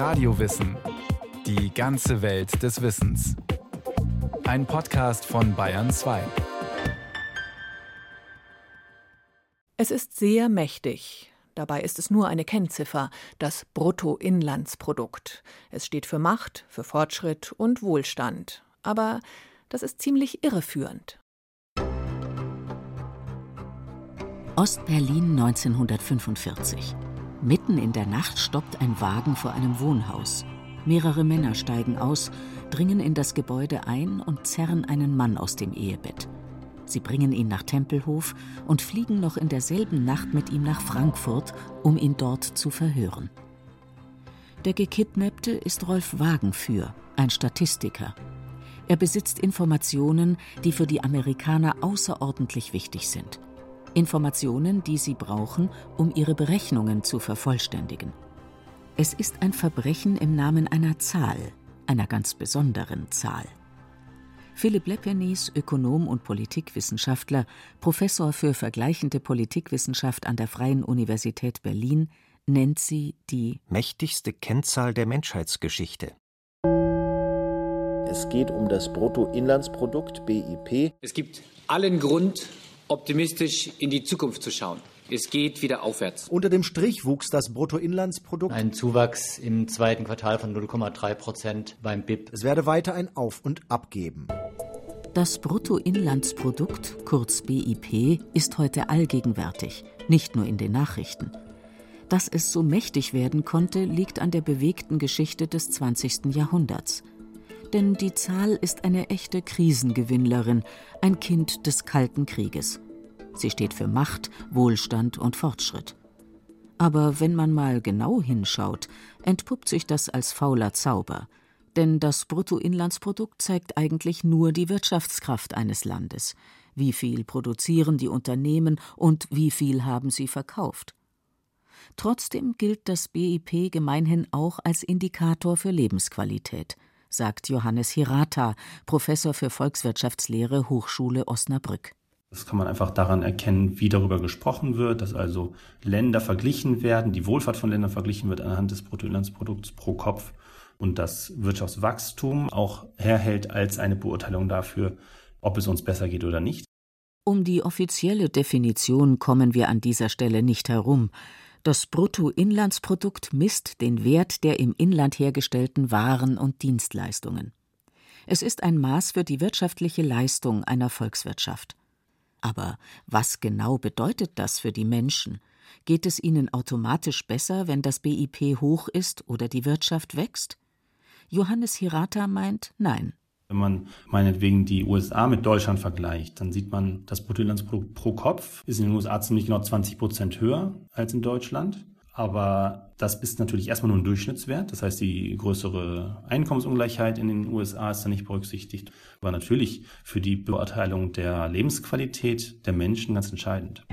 Radiowissen. Die ganze Welt des Wissens. Ein Podcast von Bayern 2. Es ist sehr mächtig. Dabei ist es nur eine Kennziffer, das Bruttoinlandsprodukt. Es steht für Macht, für Fortschritt und Wohlstand. Aber das ist ziemlich irreführend. Ostberlin 1945. Mitten in der Nacht stoppt ein Wagen vor einem Wohnhaus. Mehrere Männer steigen aus, dringen in das Gebäude ein und zerren einen Mann aus dem Ehebett. Sie bringen ihn nach Tempelhof und fliegen noch in derselben Nacht mit ihm nach Frankfurt, um ihn dort zu verhören. Der Gekidnappte ist Rolf Wagenführ, ein Statistiker. Er besitzt Informationen, die für die Amerikaner außerordentlich wichtig sind. Informationen, die sie brauchen, um ihre Berechnungen zu vervollständigen. Es ist ein Verbrechen im Namen einer Zahl, einer ganz besonderen Zahl. Philipp Lepenis, Ökonom und Politikwissenschaftler, Professor für vergleichende Politikwissenschaft an der Freien Universität Berlin, nennt sie die mächtigste Kennzahl der Menschheitsgeschichte. Es geht um das Bruttoinlandsprodukt BIP. Es gibt allen Grund, optimistisch in die Zukunft zu schauen. Es geht wieder aufwärts. Unter dem Strich wuchs das Bruttoinlandsprodukt. Ein Zuwachs im zweiten Quartal von 0,3 Prozent beim BIP. Es werde weiter ein Auf und Ab geben. Das Bruttoinlandsprodukt, kurz BIP, ist heute allgegenwärtig, nicht nur in den Nachrichten. Dass es so mächtig werden konnte, liegt an der bewegten Geschichte des 20. Jahrhunderts denn die Zahl ist eine echte Krisengewinnlerin, ein Kind des Kalten Krieges. Sie steht für Macht, Wohlstand und Fortschritt. Aber wenn man mal genau hinschaut, entpuppt sich das als fauler Zauber. Denn das Bruttoinlandsprodukt zeigt eigentlich nur die Wirtschaftskraft eines Landes. Wie viel produzieren die Unternehmen und wie viel haben sie verkauft. Trotzdem gilt das BIP gemeinhin auch als Indikator für Lebensqualität – sagt Johannes Hirata, Professor für Volkswirtschaftslehre, Hochschule Osnabrück. Das kann man einfach daran erkennen, wie darüber gesprochen wird, dass also Länder verglichen werden, die Wohlfahrt von Ländern verglichen wird anhand des Bruttoinlandsprodukts pro Kopf und das Wirtschaftswachstum auch herhält als eine Beurteilung dafür, ob es uns besser geht oder nicht. Um die offizielle Definition kommen wir an dieser Stelle nicht herum. Das Bruttoinlandsprodukt misst den Wert der im Inland hergestellten Waren und Dienstleistungen. Es ist ein Maß für die wirtschaftliche Leistung einer Volkswirtschaft. Aber was genau bedeutet das für die Menschen? Geht es ihnen automatisch besser, wenn das BIP hoch ist oder die Wirtschaft wächst? Johannes Hirata meint nein. Wenn man meinetwegen die USA mit Deutschland vergleicht, dann sieht man, das Bruttoinlandsprodukt pro Kopf ist in den USA ziemlich genau 20 Prozent höher als in Deutschland. Aber das ist natürlich erstmal nur ein Durchschnittswert. Das heißt, die größere Einkommensungleichheit in den USA ist da nicht berücksichtigt. Aber natürlich für die Beurteilung der Lebensqualität der Menschen ganz entscheidend.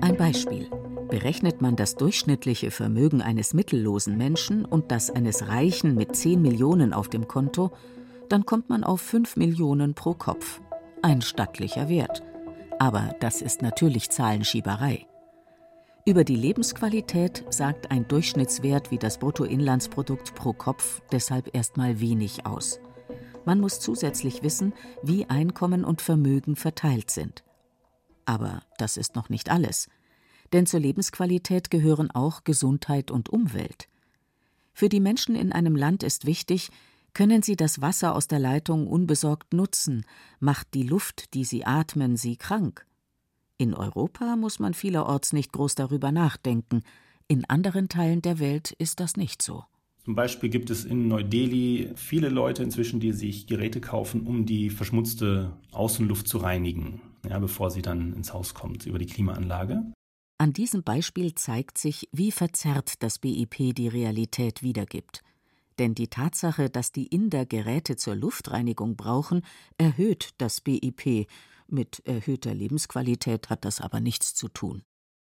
Ein Beispiel. Berechnet man das durchschnittliche Vermögen eines mittellosen Menschen und das eines Reichen mit 10 Millionen auf dem Konto, dann kommt man auf 5 Millionen pro Kopf. Ein stattlicher Wert. Aber das ist natürlich Zahlenschieberei. Über die Lebensqualität sagt ein Durchschnittswert wie das Bruttoinlandsprodukt pro Kopf deshalb erstmal wenig aus. Man muss zusätzlich wissen, wie Einkommen und Vermögen verteilt sind. Aber das ist noch nicht alles denn zur Lebensqualität gehören auch Gesundheit und Umwelt. Für die Menschen in einem Land ist wichtig, können sie das Wasser aus der Leitung unbesorgt nutzen, macht die Luft, die sie atmen, sie krank. In Europa muss man vielerorts nicht groß darüber nachdenken, in anderen Teilen der Welt ist das nicht so. Zum Beispiel gibt es in Neu-Delhi viele Leute inzwischen, die sich Geräte kaufen, um die verschmutzte Außenluft zu reinigen, ja, bevor sie dann ins Haus kommt über die Klimaanlage. An diesem Beispiel zeigt sich, wie verzerrt das BIP die Realität wiedergibt. Denn die Tatsache, dass die Inder Geräte zur Luftreinigung brauchen, erhöht das BIP. Mit erhöhter Lebensqualität hat das aber nichts zu tun.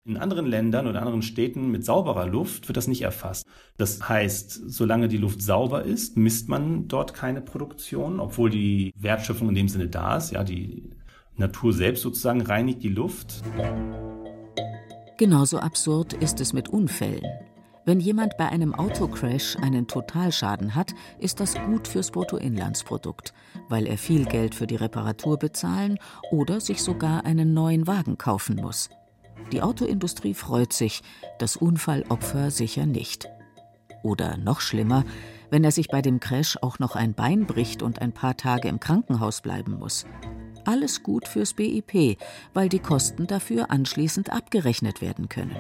In anderen Ländern oder anderen Städten mit sauberer Luft wird das nicht erfasst. Das heißt, solange die Luft sauber ist, misst man dort keine Produktion, obwohl die Wertschöpfung in dem Sinne da ist. Ja, die Natur selbst sozusagen reinigt die Luft. Genauso absurd ist es mit Unfällen. Wenn jemand bei einem Autocrash einen Totalschaden hat, ist das gut fürs Bruttoinlandsprodukt, weil er viel Geld für die Reparatur bezahlen oder sich sogar einen neuen Wagen kaufen muss. Die Autoindustrie freut sich, das Unfallopfer sicher nicht. Oder noch schlimmer, wenn er sich bei dem Crash auch noch ein Bein bricht und ein paar Tage im Krankenhaus bleiben muss. Alles gut fürs BIP, weil die Kosten dafür anschließend abgerechnet werden können.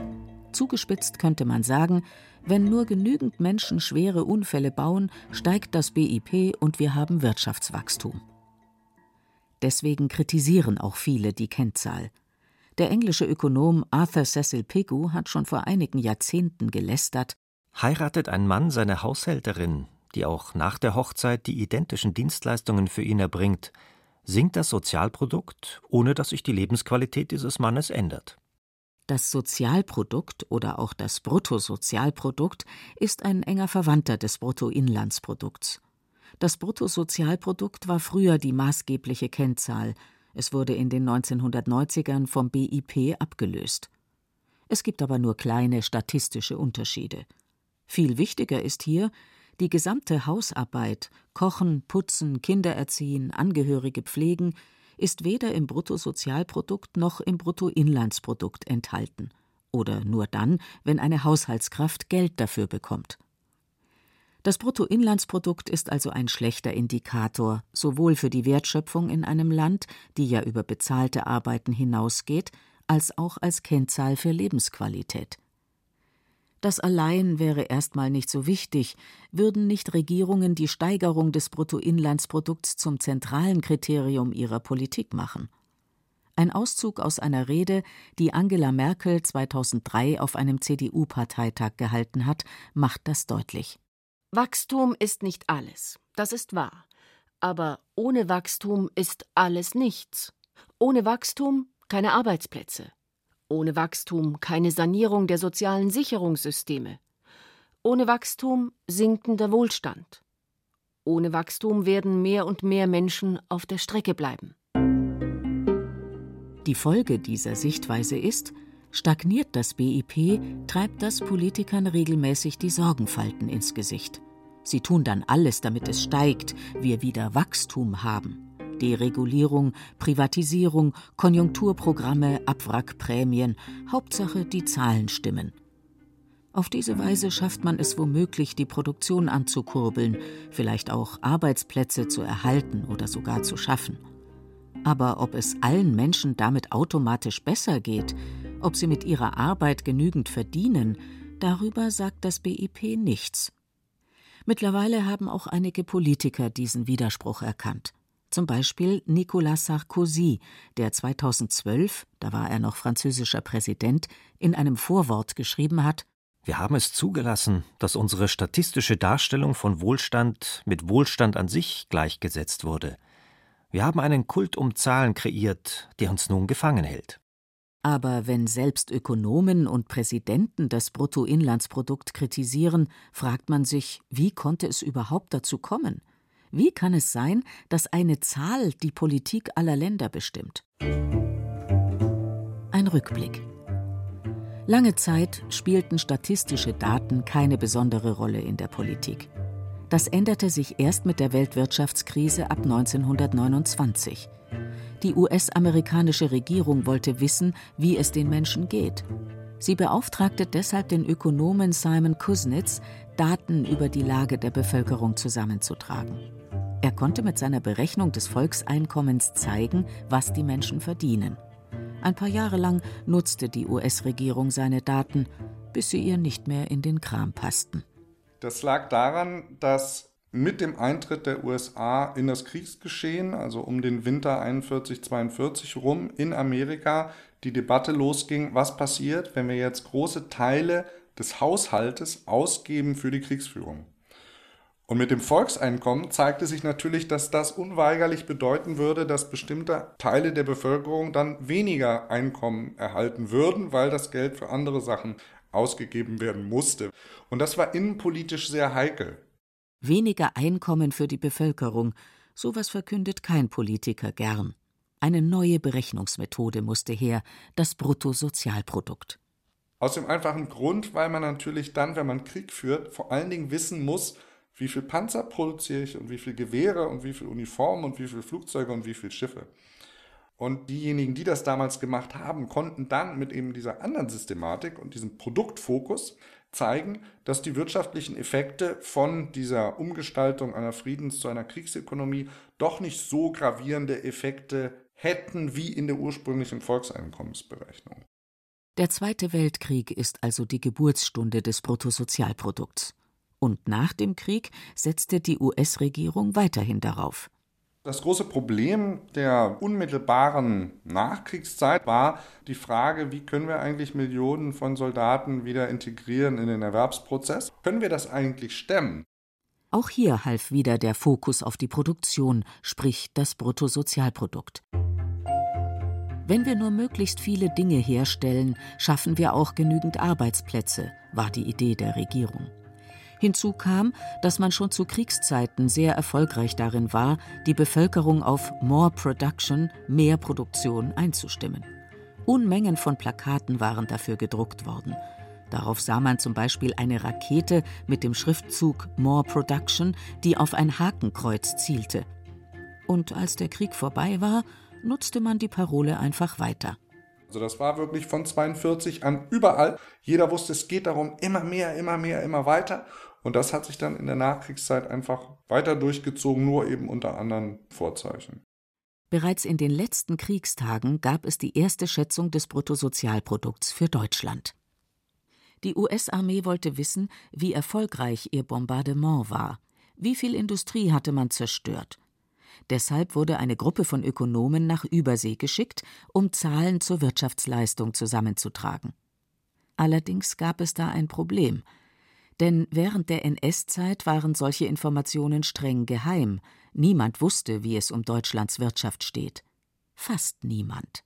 Zugespitzt könnte man sagen, wenn nur genügend Menschen schwere Unfälle bauen, steigt das BIP und wir haben Wirtschaftswachstum. Deswegen kritisieren auch viele die Kennzahl. Der englische Ökonom Arthur Cecil Pigou hat schon vor einigen Jahrzehnten gelästert. Heiratet ein Mann seine Haushälterin, die auch nach der Hochzeit die identischen Dienstleistungen für ihn erbringt, sinkt das Sozialprodukt, ohne dass sich die Lebensqualität dieses Mannes ändert. Das Sozialprodukt oder auch das Bruttosozialprodukt ist ein enger Verwandter des Bruttoinlandsprodukts. Das Bruttosozialprodukt war früher die maßgebliche Kennzahl, es wurde in den 1990ern vom BIP abgelöst. Es gibt aber nur kleine statistische Unterschiede. Viel wichtiger ist hier, die gesamte Hausarbeit, Kochen, Putzen, Kinder erziehen, Angehörige pflegen, ist weder im Bruttosozialprodukt noch im Bruttoinlandsprodukt enthalten oder nur dann, wenn eine Haushaltskraft Geld dafür bekommt. Das Bruttoinlandsprodukt ist also ein schlechter Indikator, sowohl für die Wertschöpfung in einem Land, die ja über bezahlte Arbeiten hinausgeht, als auch als Kennzahl für Lebensqualität. Das allein wäre erstmal nicht so wichtig, würden nicht Regierungen die Steigerung des Bruttoinlandsprodukts zum zentralen Kriterium ihrer Politik machen. Ein Auszug aus einer Rede, die Angela Merkel 2003 auf einem CDU-Parteitag gehalten hat, macht das deutlich. Wachstum ist nicht alles, das ist wahr. Aber ohne Wachstum ist alles nichts. Ohne Wachstum keine Arbeitsplätze, ohne Wachstum keine Sanierung der sozialen Sicherungssysteme. Ohne Wachstum sinkender Wohlstand. Ohne Wachstum werden mehr und mehr Menschen auf der Strecke bleiben. Die Folge dieser Sichtweise ist, stagniert das BIP, treibt das Politikern regelmäßig die Sorgenfalten ins Gesicht. Sie tun dann alles, damit es steigt, wir wieder Wachstum haben. Deregulierung, Privatisierung, Konjunkturprogramme, Abwrackprämien, Hauptsache die Zahlen stimmen. Auf diese Weise schafft man es womöglich, die Produktion anzukurbeln, vielleicht auch Arbeitsplätze zu erhalten oder sogar zu schaffen. Aber ob es allen Menschen damit automatisch besser geht, ob sie mit ihrer Arbeit genügend verdienen, darüber sagt das BIP nichts. Mittlerweile haben auch einige Politiker diesen Widerspruch erkannt zum Beispiel Nicolas Sarkozy, der 2012, da war er noch französischer Präsident, in einem Vorwort geschrieben hat Wir haben es zugelassen, dass unsere statistische Darstellung von Wohlstand mit Wohlstand an sich gleichgesetzt wurde. Wir haben einen Kult um Zahlen kreiert, der uns nun gefangen hält. Aber wenn selbst Ökonomen und Präsidenten das Bruttoinlandsprodukt kritisieren, fragt man sich, wie konnte es überhaupt dazu kommen? Wie kann es sein, dass eine Zahl die Politik aller Länder bestimmt? Ein Rückblick. Lange Zeit spielten statistische Daten keine besondere Rolle in der Politik. Das änderte sich erst mit der Weltwirtschaftskrise ab 1929. Die US-amerikanische Regierung wollte wissen, wie es den Menschen geht. Sie beauftragte deshalb den Ökonomen Simon Kuznets, Daten über die Lage der Bevölkerung zusammenzutragen. Er konnte mit seiner Berechnung des Volkseinkommens zeigen, was die Menschen verdienen. Ein paar Jahre lang nutzte die US-Regierung seine Daten, bis sie ihr nicht mehr in den Kram passten. Das lag daran, dass mit dem Eintritt der USA in das Kriegsgeschehen, also um den Winter 41-42 rum in Amerika, die Debatte losging, was passiert, wenn wir jetzt große Teile des Haushaltes ausgeben für die Kriegsführung. Und mit dem Volkseinkommen zeigte sich natürlich, dass das unweigerlich bedeuten würde, dass bestimmte Teile der Bevölkerung dann weniger Einkommen erhalten würden, weil das Geld für andere Sachen ausgegeben werden musste. Und das war innenpolitisch sehr heikel. Weniger Einkommen für die Bevölkerung, sowas verkündet kein Politiker gern. Eine neue Berechnungsmethode musste her, das Bruttosozialprodukt. Aus dem einfachen Grund, weil man natürlich dann, wenn man Krieg führt, vor allen Dingen wissen muss, wie viel Panzer produziere ich und wie viel Gewehre und wie viel Uniformen und wie viel Flugzeuge und wie viel Schiffe. Und diejenigen, die das damals gemacht haben, konnten dann mit eben dieser anderen Systematik und diesem Produktfokus zeigen, dass die wirtschaftlichen Effekte von dieser Umgestaltung einer Friedens- zu einer Kriegsökonomie doch nicht so gravierende Effekte hätten wie in der ursprünglichen Volkseinkommensberechnung. Der Zweite Weltkrieg ist also die Geburtsstunde des Bruttosozialprodukts. Und nach dem Krieg setzte die US-Regierung weiterhin darauf. Das große Problem der unmittelbaren Nachkriegszeit war die Frage, wie können wir eigentlich Millionen von Soldaten wieder integrieren in den Erwerbsprozess? Können wir das eigentlich stemmen? Auch hier half wieder der Fokus auf die Produktion, sprich das Bruttosozialprodukt. Wenn wir nur möglichst viele Dinge herstellen, schaffen wir auch genügend Arbeitsplätze, war die Idee der Regierung. Hinzu kam, dass man schon zu Kriegszeiten sehr erfolgreich darin war, die Bevölkerung auf More Production, mehr Produktion einzustimmen. Unmengen von Plakaten waren dafür gedruckt worden. Darauf sah man zum Beispiel eine Rakete mit dem Schriftzug More Production, die auf ein Hakenkreuz zielte. Und als der Krieg vorbei war, nutzte man die Parole einfach weiter. Also das war wirklich von 42 an überall. Jeder wusste, es geht darum, immer mehr, immer mehr, immer weiter. Und das hat sich dann in der Nachkriegszeit einfach weiter durchgezogen, nur eben unter anderen Vorzeichen. Bereits in den letzten Kriegstagen gab es die erste Schätzung des Bruttosozialprodukts für Deutschland. Die US-Armee wollte wissen, wie erfolgreich ihr Bombardement war. Wie viel Industrie hatte man zerstört? Deshalb wurde eine Gruppe von Ökonomen nach Übersee geschickt, um Zahlen zur Wirtschaftsleistung zusammenzutragen. Allerdings gab es da ein Problem. Denn während der NS-Zeit waren solche Informationen streng geheim. Niemand wusste, wie es um Deutschlands Wirtschaft steht. Fast niemand.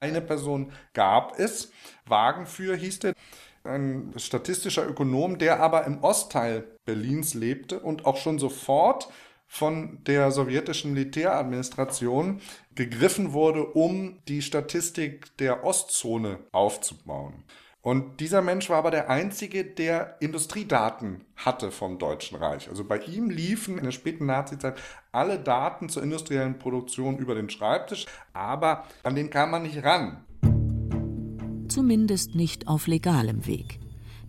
Eine Person gab es, Wagenführer hieß der, ein statistischer Ökonom, der aber im Ostteil Berlins lebte und auch schon sofort von der sowjetischen Militäradministration gegriffen wurde, um die Statistik der Ostzone aufzubauen. Und dieser Mensch war aber der einzige, der Industriedaten hatte vom Deutschen Reich. Also bei ihm liefen in der späten Nazizeit alle Daten zur industriellen Produktion über den Schreibtisch, aber an den kam man nicht ran. Zumindest nicht auf legalem Weg.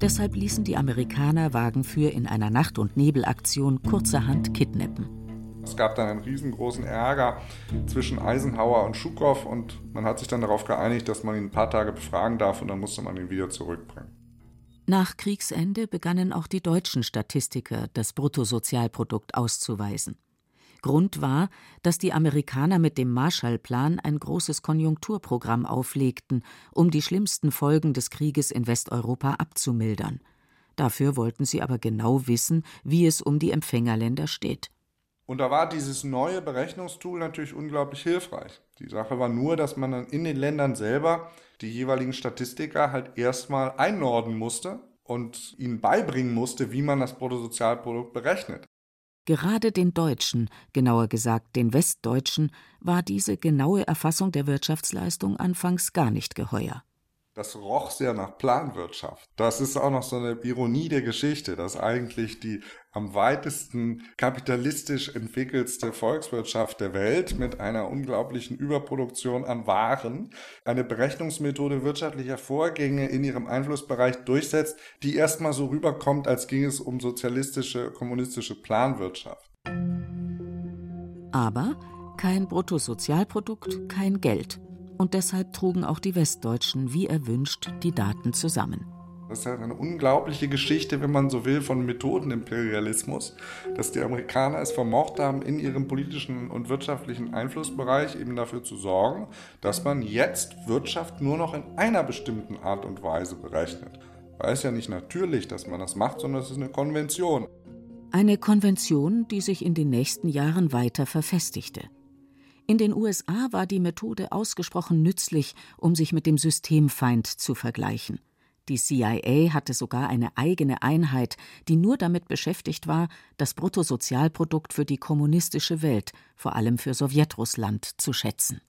Deshalb ließen die Amerikaner Wagenführ in einer Nacht- und Nebelaktion kurzerhand kidnappen. Es gab dann einen riesengroßen Ärger zwischen Eisenhower und Schukow und man hat sich dann darauf geeinigt, dass man ihn ein paar Tage befragen darf und dann musste man ihn wieder zurückbringen. Nach Kriegsende begannen auch die deutschen Statistiker das Bruttosozialprodukt auszuweisen. Grund war, dass die Amerikaner mit dem Marshallplan ein großes Konjunkturprogramm auflegten, um die schlimmsten Folgen des Krieges in Westeuropa abzumildern. Dafür wollten sie aber genau wissen, wie es um die Empfängerländer steht. Und da war dieses neue Berechnungstool natürlich unglaublich hilfreich. Die Sache war nur, dass man dann in den Ländern selber die jeweiligen Statistiker halt erstmal einnorden musste und ihnen beibringen musste, wie man das Bruttosozialprodukt berechnet. Gerade den Deutschen, genauer gesagt den Westdeutschen, war diese genaue Erfassung der Wirtschaftsleistung anfangs gar nicht geheuer. Das roch sehr nach Planwirtschaft. Das ist auch noch so eine Ironie der Geschichte, dass eigentlich die am weitesten kapitalistisch entwickelste Volkswirtschaft der Welt mit einer unglaublichen Überproduktion an Waren eine Berechnungsmethode wirtschaftlicher Vorgänge in ihrem Einflussbereich durchsetzt, die erstmal so rüberkommt, als ging es um sozialistische, kommunistische Planwirtschaft. Aber kein Bruttosozialprodukt, kein Geld und deshalb trugen auch die Westdeutschen wie erwünscht die Daten zusammen. Das ist ja eine unglaubliche Geschichte, wenn man so will, von Methodenimperialismus, dass die Amerikaner es vermocht haben, in ihrem politischen und wirtschaftlichen Einflussbereich eben dafür zu sorgen, dass man jetzt Wirtschaft nur noch in einer bestimmten Art und Weise berechnet. Weil es ja nicht natürlich, dass man das macht, sondern es ist eine Konvention. Eine Konvention, die sich in den nächsten Jahren weiter verfestigte. In den USA war die Methode ausgesprochen nützlich, um sich mit dem Systemfeind zu vergleichen. Die CIA hatte sogar eine eigene Einheit, die nur damit beschäftigt war, das Bruttosozialprodukt für die kommunistische Welt, vor allem für Sowjetrussland, zu schätzen.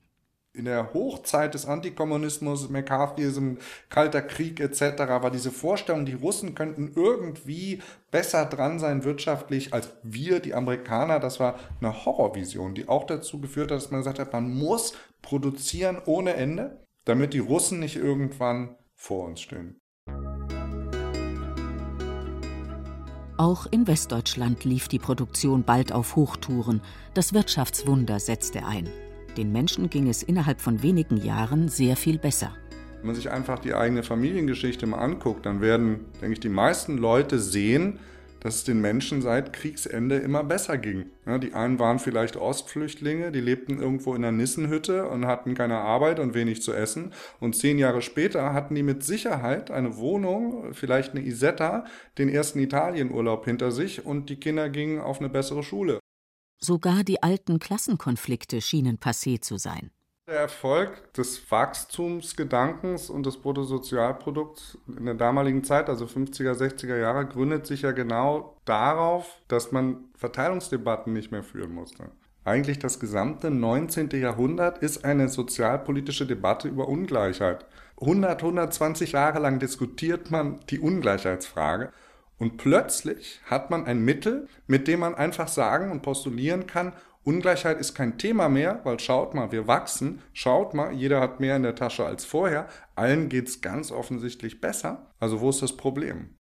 In der Hochzeit des Antikommunismus, McCarthyism, Kalter Krieg etc. war diese Vorstellung, die Russen könnten irgendwie besser dran sein wirtschaftlich als wir, die Amerikaner. Das war eine Horrorvision, die auch dazu geführt hat, dass man gesagt hat, man muss produzieren ohne Ende, damit die Russen nicht irgendwann vor uns stehen. Auch in Westdeutschland lief die Produktion bald auf Hochtouren. Das Wirtschaftswunder setzte ein. Den Menschen ging es innerhalb von wenigen Jahren sehr viel besser. Wenn man sich einfach die eigene Familiengeschichte mal anguckt, dann werden, denke ich, die meisten Leute sehen, dass es den Menschen seit Kriegsende immer besser ging. Ja, die einen waren vielleicht Ostflüchtlinge, die lebten irgendwo in einer Nissenhütte und hatten keine Arbeit und wenig zu essen. Und zehn Jahre später hatten die mit Sicherheit eine Wohnung, vielleicht eine Isetta, den ersten Italienurlaub hinter sich und die Kinder gingen auf eine bessere Schule. Sogar die alten Klassenkonflikte schienen passé zu sein. Der Erfolg des Wachstumsgedankens und des Bruttosozialprodukts in der damaligen Zeit, also 50er, 60er Jahre, gründet sich ja genau darauf, dass man Verteilungsdebatten nicht mehr führen musste. Eigentlich das gesamte 19. Jahrhundert ist eine sozialpolitische Debatte über Ungleichheit. 100, 120 Jahre lang diskutiert man die Ungleichheitsfrage und plötzlich hat man ein Mittel, mit dem man einfach sagen und postulieren kann, Ungleichheit ist kein Thema mehr, weil schaut mal, wir wachsen, schaut mal, jeder hat mehr in der Tasche als vorher, allen geht es ganz offensichtlich besser. Also wo ist das Problem?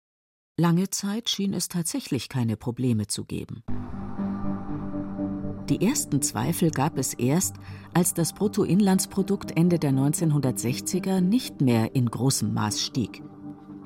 Lange Zeit schien es tatsächlich keine Probleme zu geben. Die ersten Zweifel gab es erst, als das Bruttoinlandsprodukt Ende der 1960er nicht mehr in großem Maß stieg.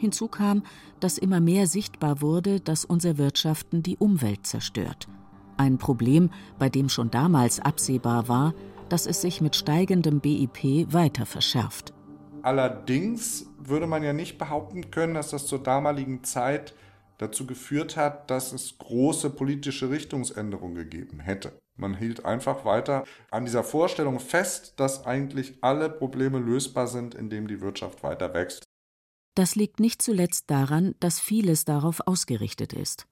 Hinzu kam, dass immer mehr sichtbar wurde, dass unser Wirtschaften die Umwelt zerstört. Ein Problem, bei dem schon damals absehbar war, dass es sich mit steigendem BIP weiter verschärft. Allerdings würde man ja nicht behaupten können, dass das zur damaligen Zeit dazu geführt hat, dass es große politische Richtungsänderungen gegeben hätte. Man hielt einfach weiter an dieser Vorstellung fest, dass eigentlich alle Probleme lösbar sind, indem die Wirtschaft weiter wächst. Das liegt nicht zuletzt daran, dass vieles darauf ausgerichtet ist.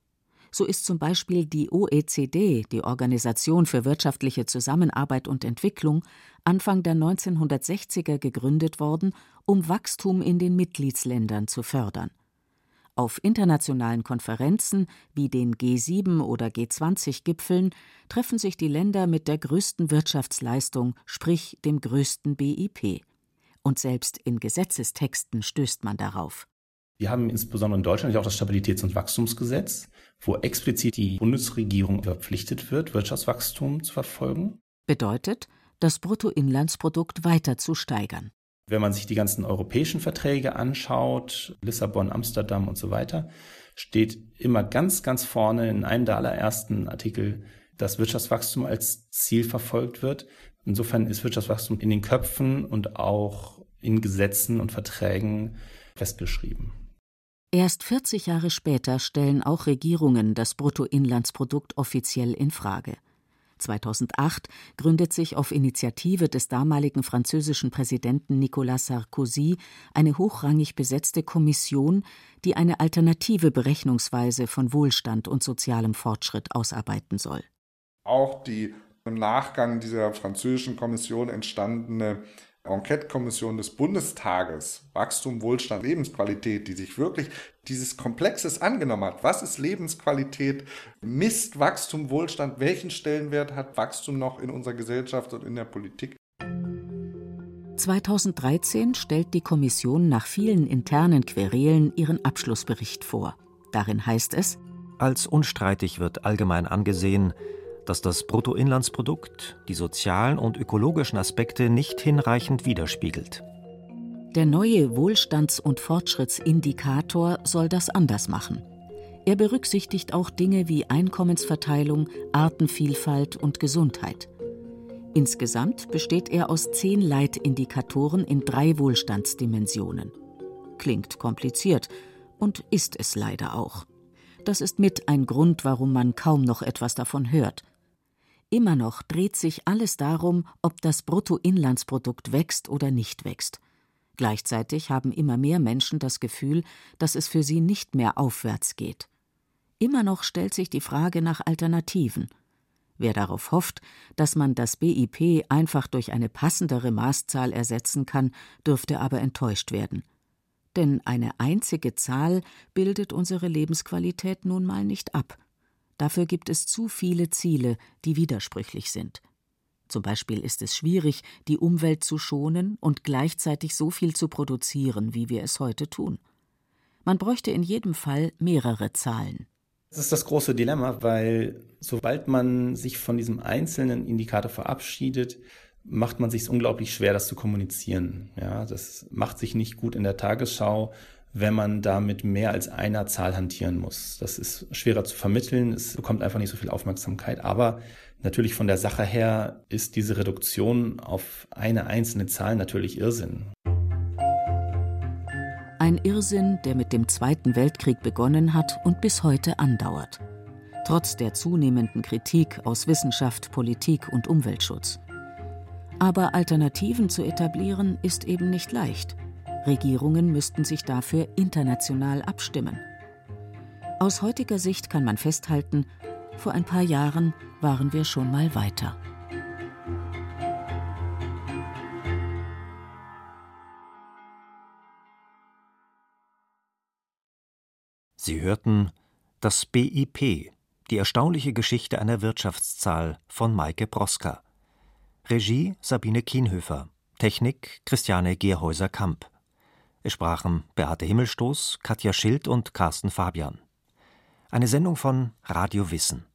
So ist zum Beispiel die OECD, die Organisation für wirtschaftliche Zusammenarbeit und Entwicklung, Anfang der 1960er gegründet worden, um Wachstum in den Mitgliedsländern zu fördern. Auf internationalen Konferenzen wie den G7 oder G20-Gipfeln treffen sich die Länder mit der größten Wirtschaftsleistung, sprich dem größten BIP und selbst in Gesetzestexten stößt man darauf. Wir haben insbesondere in Deutschland auch das Stabilitäts- und Wachstumsgesetz, wo explizit die Bundesregierung verpflichtet wird, Wirtschaftswachstum zu verfolgen. Bedeutet, das Bruttoinlandsprodukt weiter zu steigern. Wenn man sich die ganzen europäischen Verträge anschaut, Lissabon, Amsterdam und so weiter, steht immer ganz, ganz vorne in einem der allerersten Artikel, dass Wirtschaftswachstum als Ziel verfolgt wird. Insofern ist Wirtschaftswachstum in den Köpfen und auch in Gesetzen und Verträgen festgeschrieben. Erst 40 Jahre später stellen auch Regierungen das Bruttoinlandsprodukt offiziell in Frage. 2008 gründet sich auf Initiative des damaligen französischen Präsidenten Nicolas Sarkozy eine hochrangig besetzte Kommission, die eine alternative Berechnungsweise von Wohlstand und sozialem Fortschritt ausarbeiten soll. Auch die im Nachgang dieser französischen Kommission entstandene Enquete-Kommission des Bundestages, Wachstum, Wohlstand, Lebensqualität, die sich wirklich dieses Komplexes angenommen hat. Was ist Lebensqualität? Misst Wachstum, Wohlstand? Welchen Stellenwert hat Wachstum noch in unserer Gesellschaft und in der Politik? 2013 stellt die Kommission nach vielen internen Querelen ihren Abschlussbericht vor. Darin heißt es, als unstreitig wird allgemein angesehen, dass das Bruttoinlandsprodukt die sozialen und ökologischen Aspekte nicht hinreichend widerspiegelt. Der neue Wohlstands- und Fortschrittsindikator soll das anders machen. Er berücksichtigt auch Dinge wie Einkommensverteilung, Artenvielfalt und Gesundheit. Insgesamt besteht er aus zehn Leitindikatoren in drei Wohlstandsdimensionen. Klingt kompliziert und ist es leider auch. Das ist mit ein Grund, warum man kaum noch etwas davon hört. Immer noch dreht sich alles darum, ob das Bruttoinlandsprodukt wächst oder nicht wächst. Gleichzeitig haben immer mehr Menschen das Gefühl, dass es für sie nicht mehr aufwärts geht. Immer noch stellt sich die Frage nach Alternativen. Wer darauf hofft, dass man das BIP einfach durch eine passendere Maßzahl ersetzen kann, dürfte aber enttäuscht werden. Denn eine einzige Zahl bildet unsere Lebensqualität nun mal nicht ab. Dafür gibt es zu viele Ziele, die widersprüchlich sind. Zum Beispiel ist es schwierig, die Umwelt zu schonen und gleichzeitig so viel zu produzieren, wie wir es heute tun. Man bräuchte in jedem Fall mehrere Zahlen. Das ist das große Dilemma, weil sobald man sich von diesem einzelnen Indikator verabschiedet, macht man sich es unglaublich schwer, das zu kommunizieren. Ja, das macht sich nicht gut in der Tagesschau, wenn man da mit mehr als einer Zahl hantieren muss. Das ist schwerer zu vermitteln, es bekommt einfach nicht so viel Aufmerksamkeit. Aber natürlich von der Sache her ist diese Reduktion auf eine einzelne Zahl natürlich Irrsinn. Ein Irrsinn, der mit dem Zweiten Weltkrieg begonnen hat und bis heute andauert. Trotz der zunehmenden Kritik aus Wissenschaft, Politik und Umweltschutz. Aber Alternativen zu etablieren ist eben nicht leicht. Regierungen müssten sich dafür international abstimmen. Aus heutiger Sicht kann man festhalten, vor ein paar Jahren waren wir schon mal weiter. Sie hörten das BIP, die erstaunliche Geschichte einer Wirtschaftszahl von Maike Broska. Regie Sabine Kienhöfer, Technik Christiane Gerhäuser-Kamp. Es sprachen Beate Himmelstoß, Katja Schild und Carsten Fabian. Eine Sendung von Radio Wissen.